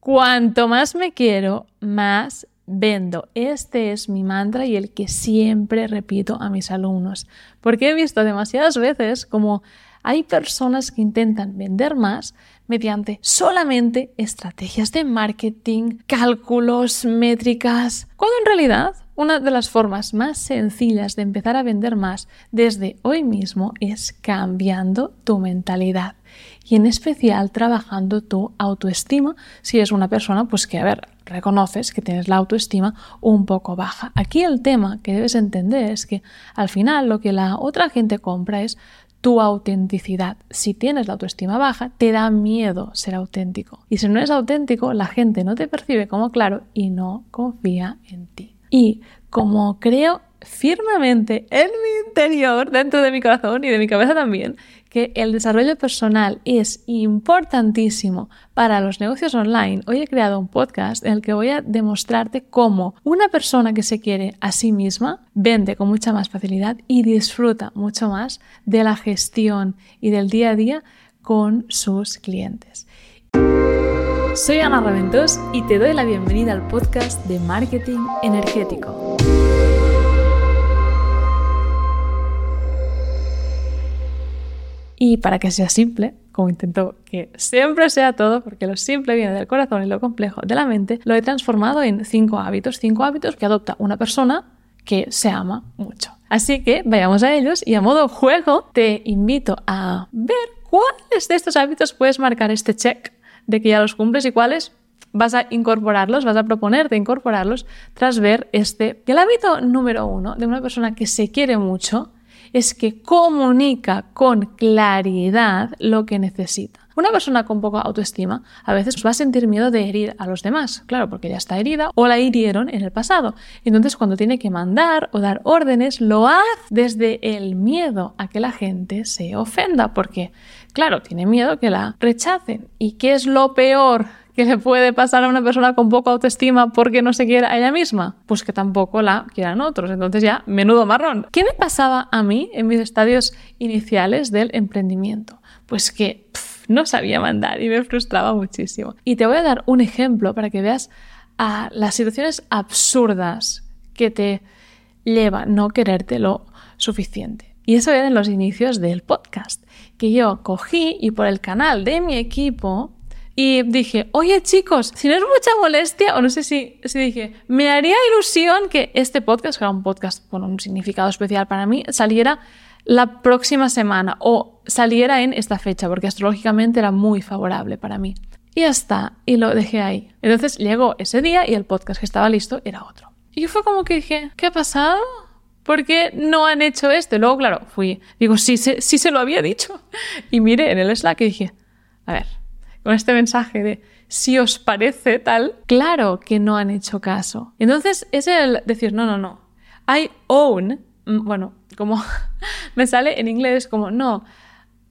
Cuanto más me quiero, más vendo. Este es mi mantra y el que siempre repito a mis alumnos, porque he visto demasiadas veces como hay personas que intentan vender más mediante solamente estrategias de marketing, cálculos, métricas, cuando en realidad una de las formas más sencillas de empezar a vender más desde hoy mismo es cambiando tu mentalidad y en especial trabajando tu autoestima si es una persona pues que a ver reconoces que tienes la autoestima un poco baja. Aquí el tema que debes entender es que al final lo que la otra gente compra es tu autenticidad. Si tienes la autoestima baja, te da miedo ser auténtico. Y si no eres auténtico, la gente no te percibe como claro y no confía en ti. Y como creo firmemente en mi interior, dentro de mi corazón y de mi cabeza también, que el desarrollo personal es importantísimo para los negocios online, hoy he creado un podcast en el que voy a demostrarte cómo una persona que se quiere a sí misma vende con mucha más facilidad y disfruta mucho más de la gestión y del día a día con sus clientes. Soy Ana Raventós y te doy la bienvenida al podcast de Marketing Energético. Y para que sea simple, como intento que siempre sea todo, porque lo simple viene del corazón y lo complejo de la mente, lo he transformado en cinco hábitos, cinco hábitos que adopta una persona que se ama mucho. Así que vayamos a ellos y a modo juego te invito a ver cuáles de estos hábitos puedes marcar este check de que ya los cumples y cuáles vas a incorporarlos, vas a proponerte incorporarlos tras ver este. el hábito número uno de una persona que se quiere mucho es que comunica con claridad lo que necesita. Una persona con poca autoestima a veces va a sentir miedo de herir a los demás, claro, porque ya está herida o la hirieron en el pasado. Entonces, cuando tiene que mandar o dar órdenes, lo hace desde el miedo a que la gente se ofenda, porque, claro, tiene miedo que la rechacen. ¿Y qué es lo peor ¿Qué le puede pasar a una persona con poca autoestima porque no se quiere a ella misma? Pues que tampoco la quieran otros. Entonces ya, menudo marrón. ¿Qué me pasaba a mí en mis estadios iniciales del emprendimiento? Pues que no sabía mandar y me frustraba muchísimo. Y te voy a dar un ejemplo para que veas a las situaciones absurdas que te llevan no quererte lo suficiente. Y eso era en los inicios del podcast, que yo cogí y por el canal de mi equipo y dije, oye chicos, si no es mucha molestia, o no sé si, si dije, me haría ilusión que este podcast, que era un podcast con un significado especial para mí, saliera la próxima semana o saliera en esta fecha, porque astrológicamente era muy favorable para mí. Y ya está, y lo dejé ahí. Entonces llegó ese día y el podcast que estaba listo era otro. Y fue como que dije, ¿qué ha pasado? ¿Por qué no han hecho esto? Y luego, claro, fui, digo, sí, sí, sí se lo había dicho. Y mire en el Slack y dije, a ver, con este mensaje de si os parece tal, claro que no han hecho caso. Entonces es el decir, no, no, no. I own, mm, bueno, como me sale en inglés como, no,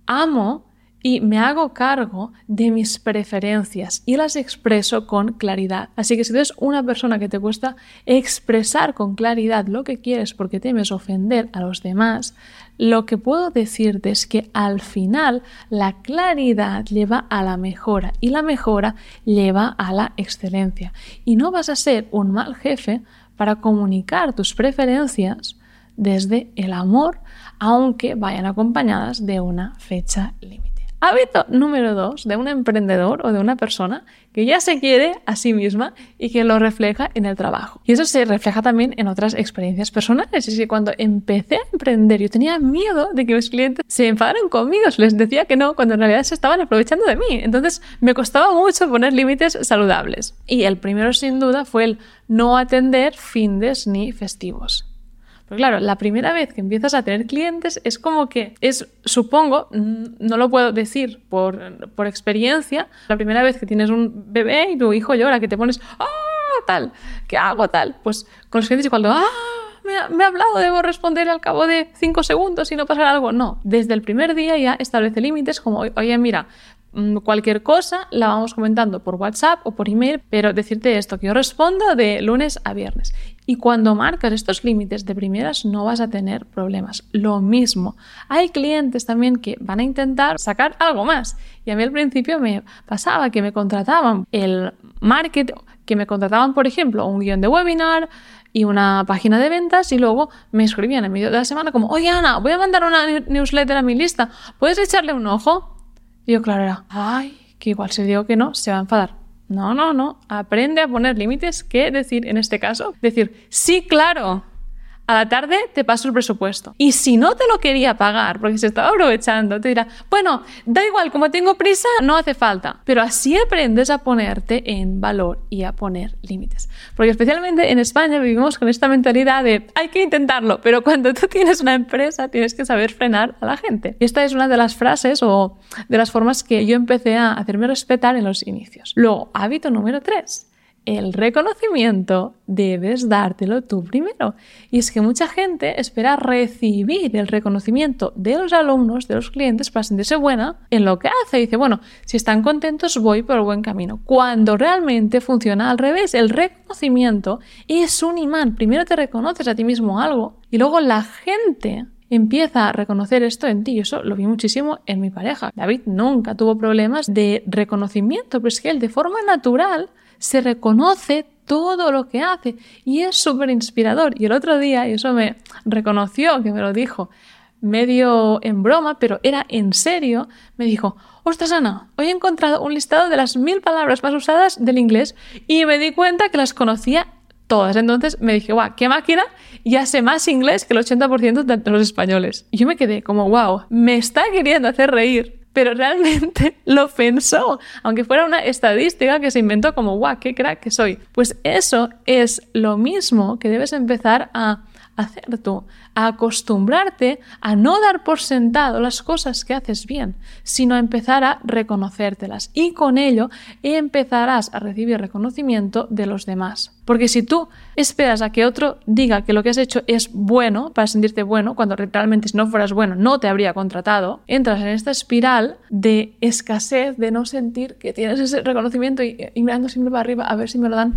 amo y me hago cargo de mis preferencias y las expreso con claridad. Así que si eres una persona que te cuesta expresar con claridad lo que quieres porque temes ofender a los demás, lo que puedo decirte es que al final la claridad lleva a la mejora y la mejora lleva a la excelencia. Y no vas a ser un mal jefe para comunicar tus preferencias desde el amor, aunque vayan acompañadas de una fecha límite. Hábito número dos de un emprendedor o de una persona que ya se quiere a sí misma y que lo refleja en el trabajo. Y eso se refleja también en otras experiencias personales. Es que cuando empecé a emprender yo tenía miedo de que mis clientes se enfadaran conmigo, les decía que no, cuando en realidad se estaban aprovechando de mí. Entonces me costaba mucho poner límites saludables. Y el primero sin duda fue el no atender findes ni festivos. Pero claro, la primera vez que empiezas a tener clientes es como que es, supongo, no lo puedo decir por, por experiencia, la primera vez que tienes un bebé y tu hijo llora, que te pones, ¡ah! tal, ¿qué hago tal? Pues con los clientes cuando, ¡ah! Me ha, me ha, hablado, debo responder al cabo de cinco segundos y no pasar algo. No, desde el primer día ya establece límites como, oye, mira, mm, cualquier cosa la vamos comentando por WhatsApp o por email, pero decirte esto, que yo respondo de lunes a viernes. Y cuando marcas estos límites de primeras no vas a tener problemas. Lo mismo, hay clientes también que van a intentar sacar algo más. Y a mí al principio me pasaba que me contrataban el marketing, que me contrataban, por ejemplo, un guion de webinar, y una página de ventas y luego me escribían en medio de la semana como, oye Ana, voy a mandar una newsletter a mi lista, ¿puedes echarle un ojo? Y yo, claro, era, ay, que igual si digo que no, se va a enfadar. No, no, no, aprende a poner límites, ¿qué decir en este caso? Decir, sí, claro, a la tarde te paso el presupuesto. Y si no te lo quería pagar porque se estaba aprovechando, te dirá, bueno, da igual, como tengo prisa, no hace falta. Pero así aprendes a ponerte en valor y a poner límites. Porque especialmente en España vivimos con esta mentalidad de hay que intentarlo, pero cuando tú tienes una empresa tienes que saber frenar a la gente. Esta es una de las frases o de las formas que yo empecé a hacerme respetar en los inicios. Luego, hábito número 3 el reconocimiento debes dártelo tú primero. Y es que mucha gente espera recibir el reconocimiento de los alumnos, de los clientes, para sentirse buena en lo que hace. Y dice, bueno, si están contentos voy por el buen camino. Cuando realmente funciona al revés, el reconocimiento es un imán. Primero te reconoces a ti mismo algo y luego la gente empieza a reconocer esto en ti. Y eso lo vi muchísimo en mi pareja. David nunca tuvo problemas de reconocimiento, pero es que él de forma natural se reconoce todo lo que hace y es súper inspirador. Y el otro día, y eso me reconoció, que me lo dijo medio en broma, pero era en serio, me dijo, ostras Ana, hoy he encontrado un listado de las mil palabras más usadas del inglés y me di cuenta que las conocía todas. Entonces me dije, guau, qué máquina, ya sé más inglés que el 80% de los españoles. Y yo me quedé como, wow, me está queriendo hacer reír pero realmente lo pensó, aunque fuera una estadística que se inventó como, guau, qué crack que soy. Pues eso es lo mismo que debes empezar a hacer tú, a acostumbrarte a no dar por sentado las cosas que haces bien, sino a empezar a reconocértelas y con ello empezarás a recibir reconocimiento de los demás. Porque si tú esperas a que otro diga que lo que has hecho es bueno para sentirte bueno, cuando realmente si no fueras bueno no te habría contratado, entras en esta espiral de escasez, de no sentir que tienes ese reconocimiento y, y mirando siempre para arriba a ver si me lo dan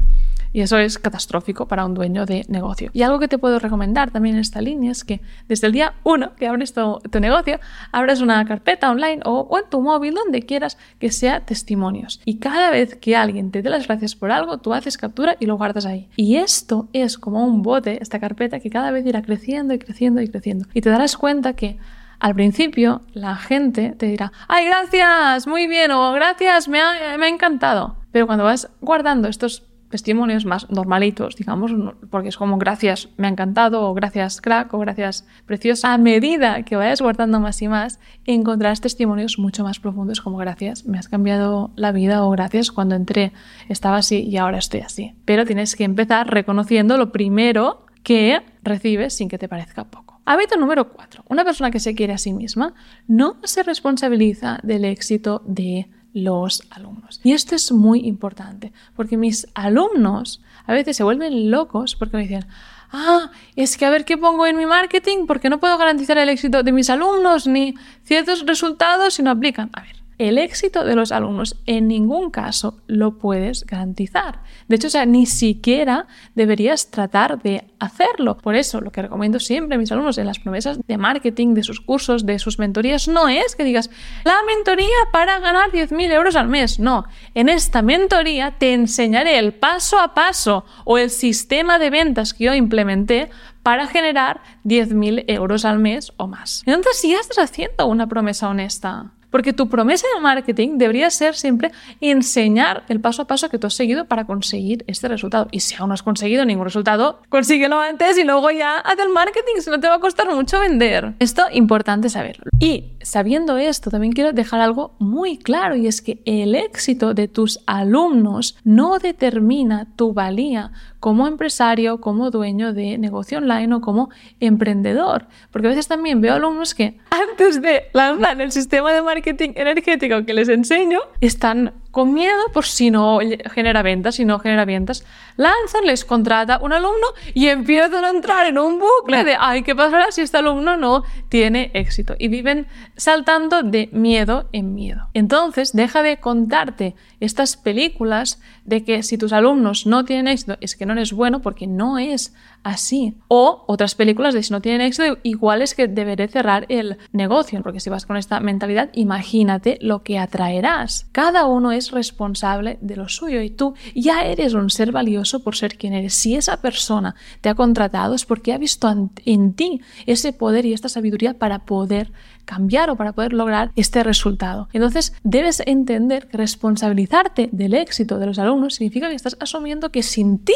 y eso es catastrófico para un dueño de negocio. Y algo que te puedo recomendar también en esta línea es que desde el día uno que abres tu, negocio, abres una carpeta online o, en tu móvil, donde quieras, que sea testimonios. Y cada vez que alguien te dé las gracias por algo, tú haces captura y lo guardas ahí. Y esto es como un bote, esta carpeta, que cada vez irá creciendo y creciendo y creciendo. Y te darás cuenta que al principio la gente te dirá, ay, gracias, muy bien, o gracias, me ha, me ha encantado. Pero cuando vas guardando estos testimonios más normalitos, digamos, porque es como gracias, me ha encantado, o gracias, crack, o gracias, preciosa. A medida que vayas guardando más y más, encontrarás testimonios mucho más profundos como gracias, me has cambiado la vida, o gracias, cuando entré estaba así y ahora estoy así. Pero tienes que empezar reconociendo lo primero que recibes sin que te parezca poco. Hábito número 4. Una persona que se quiere a sí misma no se responsabiliza del éxito de los alumnos. Y esto es muy importante, porque mis alumnos a veces se vuelven locos porque me dicen, ah, es que a ver qué pongo en mi marketing porque no puedo garantizar el éxito de mis alumnos ni ciertos resultados si no aplican. A ver, el éxito de los alumnos en ningún caso lo puedes garantizar. De hecho, ni siquiera deberías tratar de hacerlo. Por eso, lo que recomiendo siempre a mis alumnos en las promesas de marketing, de sus cursos, de sus mentorías, no es que digas, la mentoría para ganar 10.000 euros al mes. No, en esta mentoría te enseñaré el paso a paso o el sistema de ventas que yo implementé para generar 10.000 euros al mes o más. Entonces, si ya estás haciendo una promesa honesta, porque tu promesa de marketing debería ser siempre enseñar el paso a paso que tú has seguido para conseguir este resultado. Y si aún no has conseguido ningún resultado, consíguelo antes y luego ya haz el marketing, si no te va a costar mucho vender. Esto importante saberlo. Y sabiendo esto, también quiero dejar algo muy claro y es que el éxito de tus alumnos no determina tu valía como empresario, como dueño de negocio online o como emprendedor. Porque a veces también veo alumnos que antes de lanzar el sistema de marketing energético que les enseño, están con miedo por si no genera ventas, si no genera ventas, lanzan, les contrata un alumno y empiezan a entrar en un bucle de, ay, ¿qué pasará si este alumno no tiene éxito? Y viven saltando de miedo en miedo. Entonces, deja de contarte estas películas de que si tus alumnos no tienen éxito es que no eres bueno porque no es así. O otras películas de si no tienen éxito, igual es que deberé cerrar el negocio, porque si vas con esta mentalidad, imagínate lo que atraerás. Cada uno es responsable de lo suyo y tú ya eres un ser valioso por ser quien eres. Si esa persona te ha contratado es porque ha visto en ti ese poder y esta sabiduría para poder cambiar o para poder lograr este resultado. Entonces, debes entender que responsabilizarte del éxito de los alumnos significa que estás asumiendo que sin ti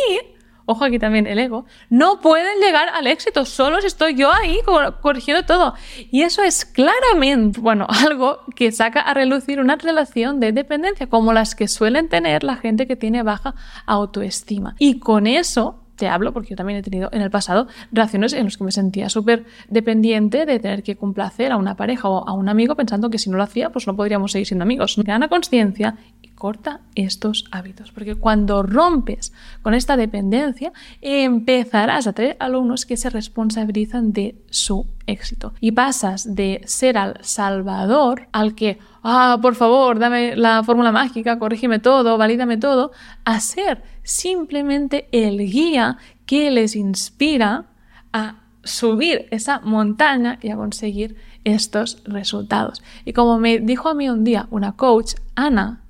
ojo aquí también el ego, no pueden llegar al éxito, solo si estoy yo ahí corrigiendo todo. Y eso es claramente, bueno, algo que saca a relucir una relación de dependencia, como las que suelen tener la gente que tiene baja autoestima. Y con eso te hablo porque yo también he tenido en el pasado relaciones en las que me sentía súper dependiente de tener que complacer a una pareja o a un amigo pensando que si no lo hacía pues no podríamos seguir siendo amigos. Gana conciencia corta estos hábitos porque cuando rompes con esta dependencia empezarás a tener alumnos que se responsabilizan de su éxito y pasas de ser al salvador al que ah, por favor, dame la fórmula mágica, corrígeme todo, valídame todo, a ser simplemente el guía que les inspira a subir esa montaña y a conseguir estos resultados. Y como me dijo a mí un día una coach, Ana,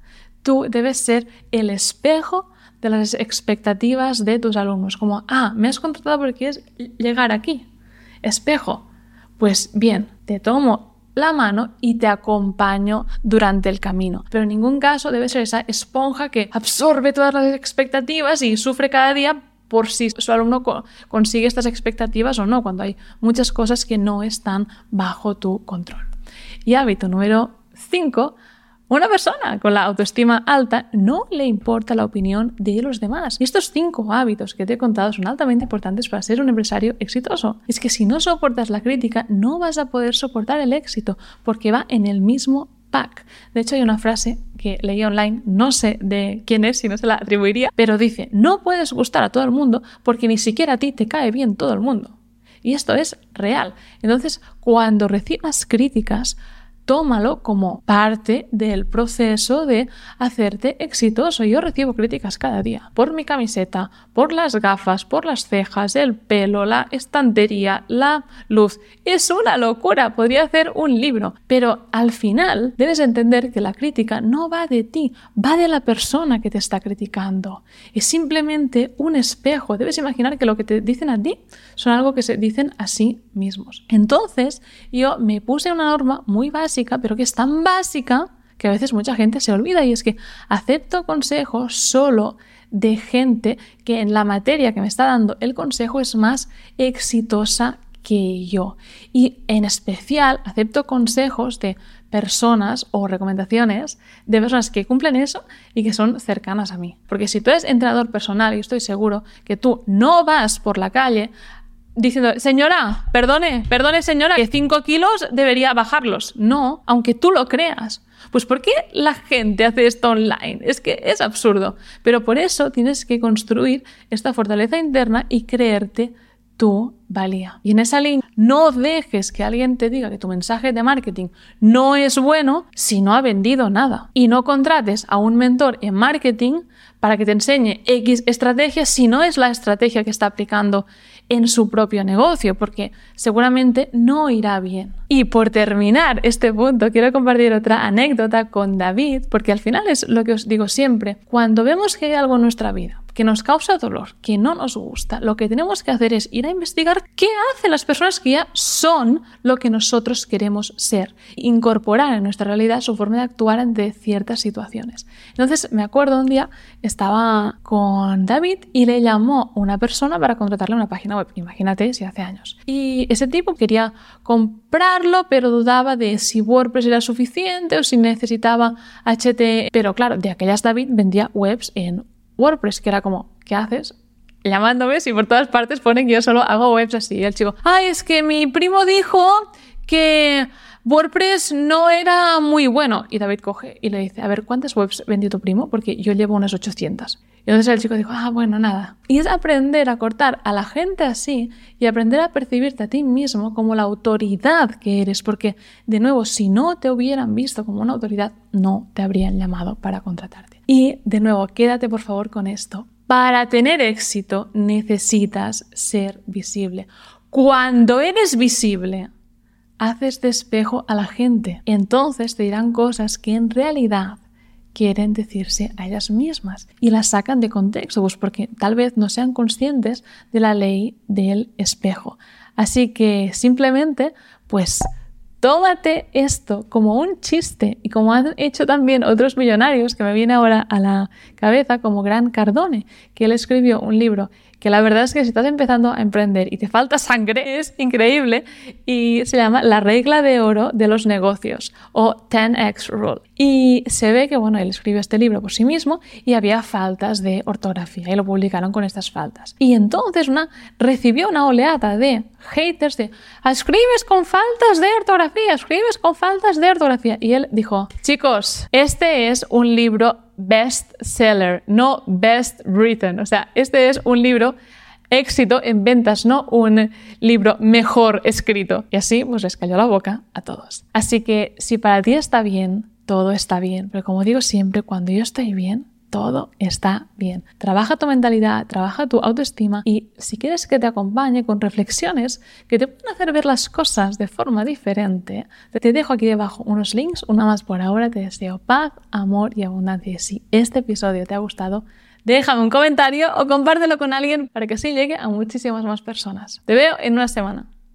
tú debes ser el espejo de las expectativas de tus alumnos. Como, ah, me has contratado porque quieres llegar aquí. Espejo. Pues bien, te tomo la mano y te acompaño durante el camino. Pero en ningún caso debe ser esa esponja que absorbe todas las expectativas y sufre cada día por si su alumno consigue estas expectativas o no, cuando hay muchas cosas que no están bajo tu control. Y hábito número 5, una persona con la autoestima alta no le importa la opinión de los demás. Y estos cinco hábitos que te he contado son altamente importantes para ser un empresario exitoso. Es que si no soportas la crítica, no vas a poder soportar el éxito, porque va en el mismo pack. De hecho, hay una frase que leí online, no sé de quién es, si no se la atribuiría, pero dice, no puedes gustar a todo el mundo porque ni siquiera a ti te cae bien todo el mundo. Y esto es real. Entonces, cuando recibas críticas, tómalo como parte del proceso de hacerte exitoso. Yo recibo críticas cada día por mi camiseta, por las gafas, por las cejas, el pelo, la estantería, la luz. Es una locura, podría hacer un libro, pero al final debes entender que la crítica no va de ti, va de la persona que te está criticando. Es simplemente un espejo. Debes imaginar que lo que te dicen a ti son algo que se dicen a sí mismos. Entonces, yo me puse una norma muy básica pero que es tan básica que a veces mucha gente se olvida y es que acepto consejos solo de gente que en la materia que me está dando el consejo es más exitosa que yo. Y en especial acepto consejos de personas o recomendaciones de personas que cumplen eso y que son cercanas a mí. Porque si tú eres entrenador personal y estoy seguro que tú no vas por la calle diciendo, señora, perdone, perdone señora, que 5 kilos debería bajarlos. No, aunque tú lo creas. Pues ¿por qué la gente hace esto online? Es que es absurdo. Pero por eso tienes que construir esta fortaleza interna y creerte tu valía. Y en esa línea, no dejes que alguien te diga que tu mensaje de marketing no es bueno si no ha vendido nada. Y no contrates a un mentor en marketing para que te enseñe X estrategia si no es la estrategia que está aplicando en su propio negocio, porque seguramente no irá bien. Y por terminar este punto, quiero compartir otra anécdota con David, porque al final es lo que os digo siempre, cuando vemos que hay algo en nuestra vida que nos causa dolor, que no nos gusta, lo que tenemos que hacer es ir a investigar qué hacen las personas que ya son lo que nosotros queremos ser, incorporar en nuestra realidad su forma de actuar ante ciertas situaciones. Entonces me acuerdo un día, estaba con David y le llamó una persona para contratarle una página web, imagínate si hace años. Y ese tipo quería comprarlo, pero dudaba de si WordPress era suficiente o si necesitaba HT. Pero claro, de aquellas David vendía webs en WordPress, que era como, ¿qué haces? Llamándome si por todas partes ponen que yo solo hago webs así. Y el chico, ay, es que mi primo dijo que WordPress no era muy bueno. Y David coge y le dice, a ver, ¿cuántas webs vendió tu primo? Porque yo llevo unas 800. Y entonces el chico dijo, ah, bueno, nada. Y es aprender a cortar a la gente así y aprender a percibirte a ti mismo como la autoridad que eres, porque, de nuevo, si no te hubieran visto como una autoridad, no te habrían llamado para contratarte. Y, de nuevo, quédate por favor con esto. Para tener éxito necesitas ser visible. Cuando eres visible, haces despejo a la gente. Entonces te dirán cosas que en realidad quieren decirse a ellas mismas y las sacan de contexto, pues porque tal vez no sean conscientes de la ley del espejo. Así que simplemente, pues tómate esto como un chiste y como han hecho también otros millonarios que me viene ahora a la cabeza como Gran Cardone, que él escribió un libro que la verdad es que si estás empezando a emprender y te falta sangre, es increíble, y se llama La regla de oro de los negocios o 10x Rule. Y se ve que, bueno, él escribió este libro por sí mismo y había faltas de ortografía y lo publicaron con estas faltas. Y entonces una, recibió una oleada de haters de, escribes con faltas de ortografía, escribes con faltas de ortografía. Y él dijo, chicos, este es un libro best seller, no best written. O sea, este es un libro éxito en ventas, no un libro mejor escrito. Y así pues les cayó la boca a todos. Así que si para ti está bien, todo está bien. Pero como digo siempre, cuando yo estoy bien, todo está bien. Trabaja tu mentalidad, trabaja tu autoestima y si quieres que te acompañe con reflexiones que te pueden hacer ver las cosas de forma diferente, te dejo aquí debajo unos links, una más por ahora, te deseo paz, amor y abundancia. Si este episodio te ha gustado, déjame un comentario o compártelo con alguien para que así llegue a muchísimas más personas. Te veo en una semana.